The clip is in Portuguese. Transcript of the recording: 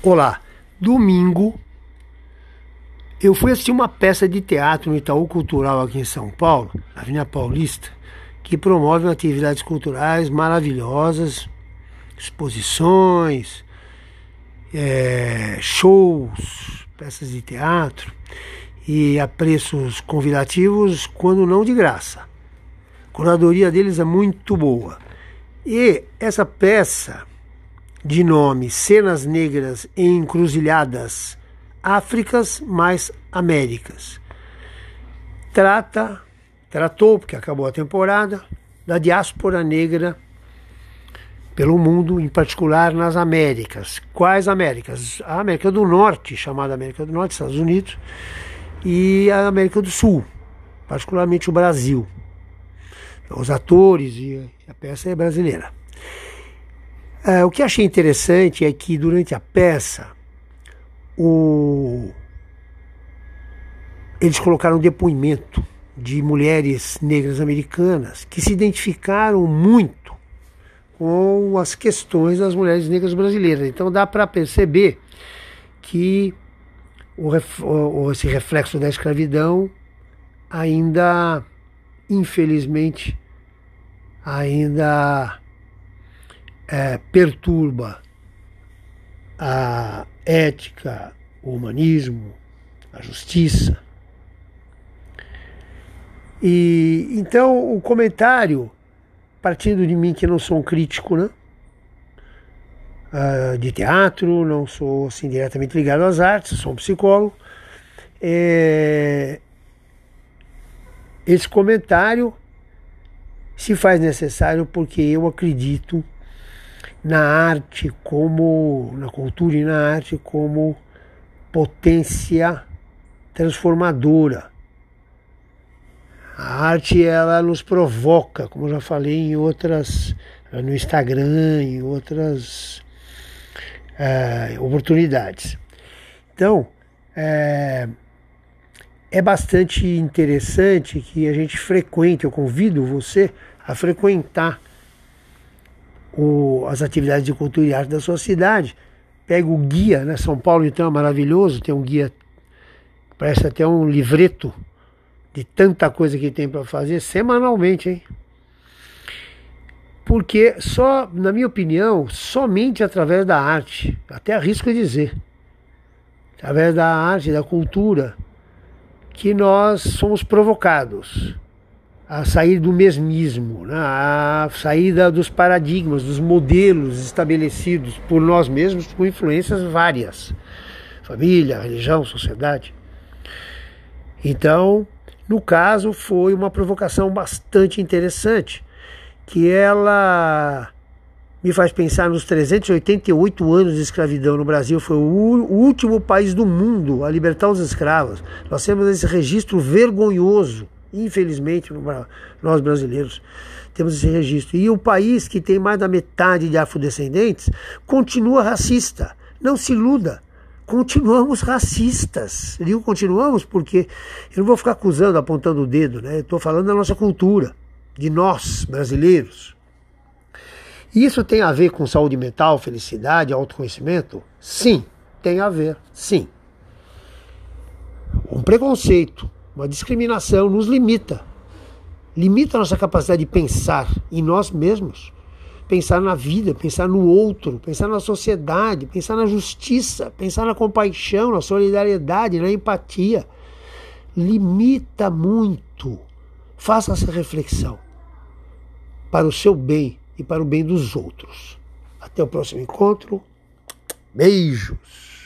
Olá, domingo eu fui assistir uma peça de teatro no Itaú Cultural aqui em São Paulo, na Avenida Paulista, que promove atividades culturais maravilhosas, exposições, é, shows, peças de teatro e a preços convidativos, quando não de graça. A curadoria deles é muito boa. E essa peça de nome Cenas Negras em Encruzilhadas Áfricas mais Américas. Trata, tratou, porque acabou a temporada, da diáspora negra pelo mundo, em particular nas Américas. Quais Américas? A América do Norte, chamada América do Norte, Estados Unidos, e a América do Sul, particularmente o Brasil. Os atores e a peça é brasileira. É, o que achei interessante é que durante a peça o... eles colocaram depoimento de mulheres negras americanas que se identificaram muito com as questões das mulheres negras brasileiras. Então dá para perceber que o, esse reflexo da escravidão ainda, infelizmente, ainda é, perturba a ética, o humanismo, a justiça. E então o comentário, partindo de mim que não sou um crítico, né? Uh, de teatro, não sou assim diretamente ligado às artes, sou um psicólogo. É... Esse comentário se faz necessário porque eu acredito na arte como na cultura e na arte como potência transformadora. A arte ela nos provoca, como já falei em outras no Instagram, em outras é, oportunidades. Então é, é bastante interessante que a gente frequente. Eu convido você a frequentar o, as atividades de cultura e arte da sua cidade. Pega o guia, né? São Paulo então é maravilhoso, tem um guia, parece até um livreto de tanta coisa que tem para fazer semanalmente, hein? Porque só, na minha opinião, somente através da arte, até arrisco dizer, através da arte, da cultura, que nós somos provocados a sair do mesmismo, né? a saída dos paradigmas, dos modelos estabelecidos por nós mesmos com influências várias família, religião, sociedade. Então, no caso, foi uma provocação bastante interessante, que ela me faz pensar nos 388 anos de escravidão no Brasil. Foi o último país do mundo a libertar os escravos. Nós temos esse registro vergonhoso Infelizmente, nós brasileiros temos esse registro. E o país que tem mais da metade de afrodescendentes continua racista. Não se iluda. Continuamos racistas. Digo continuamos porque eu não vou ficar acusando, apontando o dedo, né? Estou falando da nossa cultura, de nós brasileiros. Isso tem a ver com saúde mental, felicidade, autoconhecimento? Sim, tem a ver, sim. Um preconceito uma discriminação nos limita. Limita a nossa capacidade de pensar em nós mesmos, pensar na vida, pensar no outro, pensar na sociedade, pensar na justiça, pensar na compaixão, na solidariedade, na empatia. Limita muito. Faça essa reflexão para o seu bem e para o bem dos outros. Até o próximo encontro. Beijos.